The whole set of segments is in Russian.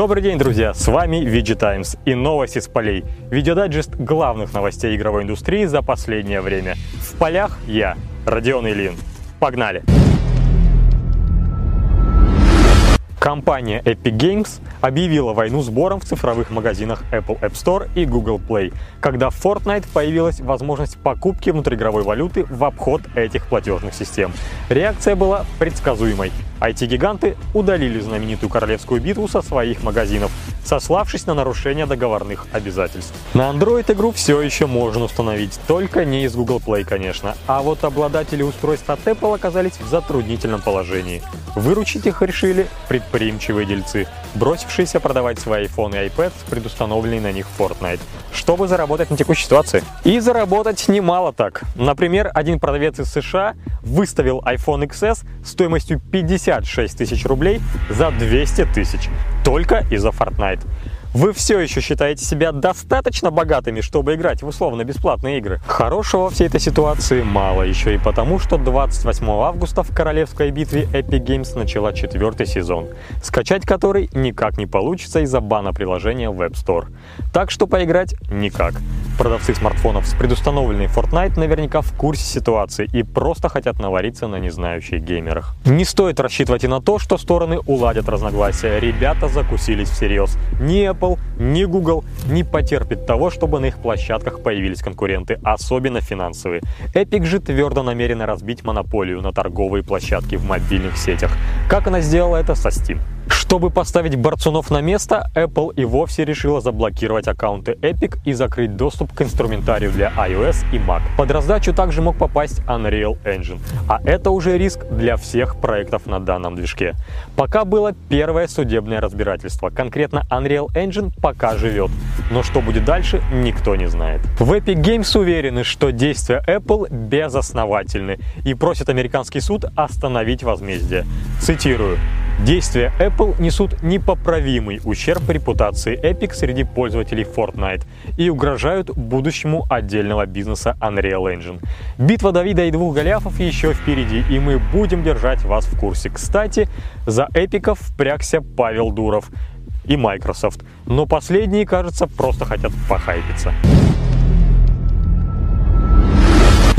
Добрый день, друзья! С вами VG Times и новости с полей. Видеодайджест главных новостей игровой индустрии за последнее время. В полях я, Родион Ильин. Погнали! Компания Epic Games объявила войну сбором в цифровых магазинах Apple App Store и Google Play, когда в Fortnite появилась возможность покупки внутриигровой валюты в обход этих платежных систем. Реакция была предсказуемой. IT-гиганты удалили знаменитую королевскую битву со своих магазинов, сославшись на нарушение договорных обязательств. На Android игру все еще можно установить, только не из Google Play, конечно. А вот обладатели устройств от Apple оказались в затруднительном положении. Выручить их решили предприимчивые дельцы, бросившиеся продавать свои iPhone и iPad с предустановленной на них Fortnite, чтобы заработать на текущей ситуации. И заработать немало так. Например, один продавец из США выставил iPhone XS стоимостью 50 56 тысяч рублей за 200 тысяч только из-за Fortnite. Вы все еще считаете себя достаточно богатыми, чтобы играть в условно-бесплатные игры? Хорошего всей этой ситуации мало, еще и потому, что 28 августа в королевской битве Epic Games начала четвертый сезон, скачать который никак не получится из-за бана приложения в App Store. Так что поиграть никак. Продавцы смартфонов с предустановленной Fortnite наверняка в курсе ситуации и просто хотят навариться на незнающих геймерах. Не стоит рассчитывать и на то, что стороны уладят разногласия. Ребята закусились всерьез. Не Apple, ни Google не потерпит того, чтобы на их площадках появились конкуренты, особенно финансовые. Epic же твердо намерена разбить монополию на торговые площадки в мобильных сетях, как она сделала это со Steam. Чтобы поставить борцунов на место, Apple и вовсе решила заблокировать аккаунты Epic и закрыть доступ к инструментарию для iOS и Mac. Под раздачу также мог попасть Unreal Engine, а это уже риск для всех проектов на данном движке. Пока было первое судебное разбирательство, конкретно Unreal Engine пока живет, но что будет дальше, никто не знает. В Epic Games уверены, что действия Apple безосновательны и просят американский суд остановить возмездие. Цитирую. Действия Apple несут непоправимый ущерб репутации Epic среди пользователей Fortnite и угрожают будущему отдельного бизнеса Unreal Engine. Битва Давида и двух Голиафов еще впереди, и мы будем держать вас в курсе. Кстати, за эпиков впрягся Павел Дуров и Microsoft, но последние, кажется, просто хотят похайпиться.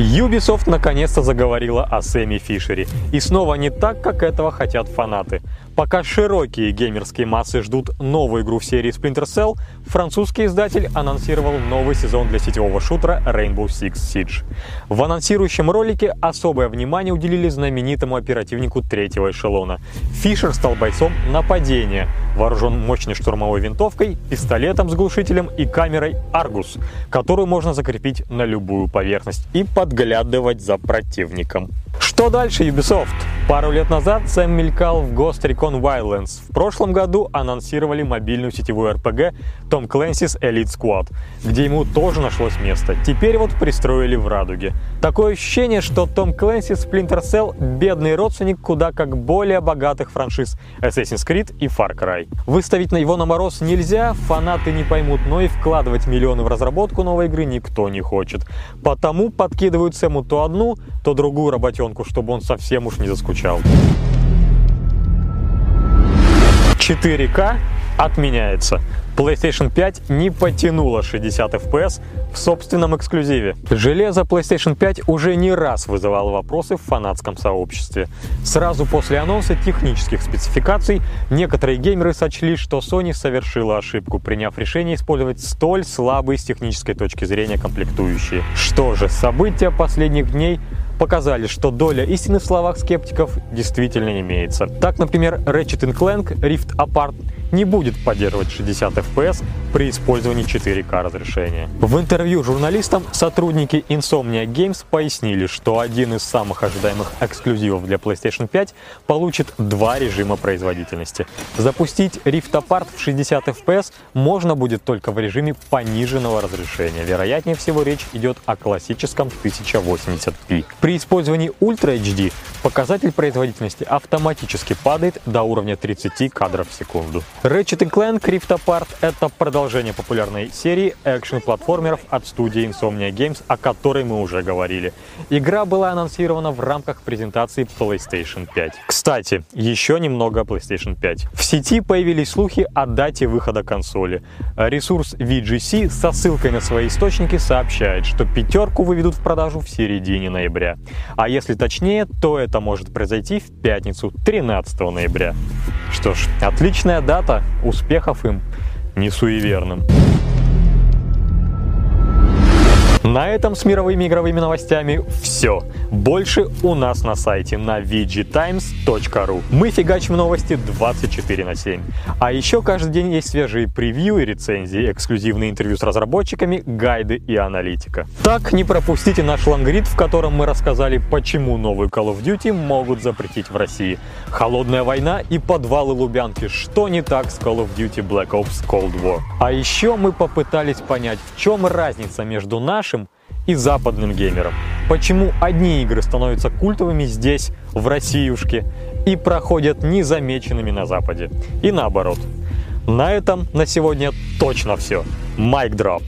Ubisoft наконец-то заговорила о Сэме Фишере. И снова не так, как этого хотят фанаты. Пока широкие геймерские массы ждут новую игру в серии Splinter Cell, французский издатель анонсировал новый сезон для сетевого шутера Rainbow Six Siege. В анонсирующем ролике особое внимание уделили знаменитому оперативнику третьего эшелона. Фишер стал бойцом нападения, вооружен мощной штурмовой винтовкой, пистолетом с глушителем и камерой Argus, которую можно закрепить на любую поверхность и подглядывать за противником. Что дальше, Ubisoft? Пару лет назад Сэм мелькал в Ghost Recon Wildlands. В прошлом году анонсировали мобильную сетевую RPG Tom Clancy's Elite Squad, где ему тоже нашлось место. Теперь вот пристроили в Радуге. Такое ощущение, что Tom Clancy Splinter Cell — бедный родственник куда как более богатых франшиз Assassin's Creed и Far Cry. Выставить на его на мороз нельзя, фанаты не поймут, но и вкладывать миллионы в разработку новой игры никто не хочет. Потому подкидывают Сэму то одну, то другую работенку, чтобы он совсем уж не заскучал. 4К отменяется. PlayStation 5 не потянула 60 FPS в собственном эксклюзиве. Железо PlayStation 5 уже не раз вызывало вопросы в фанатском сообществе. Сразу после анонса технических спецификаций некоторые геймеры сочли, что Sony совершила ошибку, приняв решение использовать столь слабые с технической точки зрения комплектующие. Что же, события последних дней показали, что доля истины в словах скептиков действительно имеется. Так, например, Ratchet Clank Rift Apart не будет поддерживать 60 FPS при использовании 4К разрешения. В интервью журналистам сотрудники Insomnia Games пояснили, что один из самых ожидаемых эксклюзивов для PlayStation 5 получит два режима производительности. Запустить Rift Apart в 60 FPS можно будет только в режиме пониженного разрешения. Вероятнее всего речь идет о классическом 1080p. При использовании Ultra HD Показатель производительности автоматически падает до уровня 30 кадров в секунду. Ratchet Clank Rift Apart — это продолжение популярной серии экшн-платформеров от студии Insomnia Games, о которой мы уже говорили. Игра была анонсирована в рамках презентации PlayStation 5. Кстати, еще немного о PlayStation 5. В сети появились слухи о дате выхода консоли. Ресурс VGC со ссылкой на свои источники сообщает, что пятерку выведут в продажу в середине ноября. А если точнее, то это может произойти в пятницу 13 ноября. Что ж, отличная дата, успехов им, не суеверным. На этом с мировыми игровыми новостями все. Больше у нас на сайте на vgtimes.ru. Мы фигачим новости 24 на 7. А еще каждый день есть свежие превью и рецензии, эксклюзивные интервью с разработчиками, гайды и аналитика. Так, не пропустите наш лонгрид, в котором мы рассказали, почему новую Call of Duty могут запретить в России. Холодная война и подвалы Лубянки. Что не так с Call of Duty Black Ops Cold War? А еще мы попытались понять, в чем разница между нашим и западным геймерам. Почему одни игры становятся культовыми здесь, в Россиюшке, и проходят незамеченными на Западе. И наоборот. На этом на сегодня точно все. Майк дроп.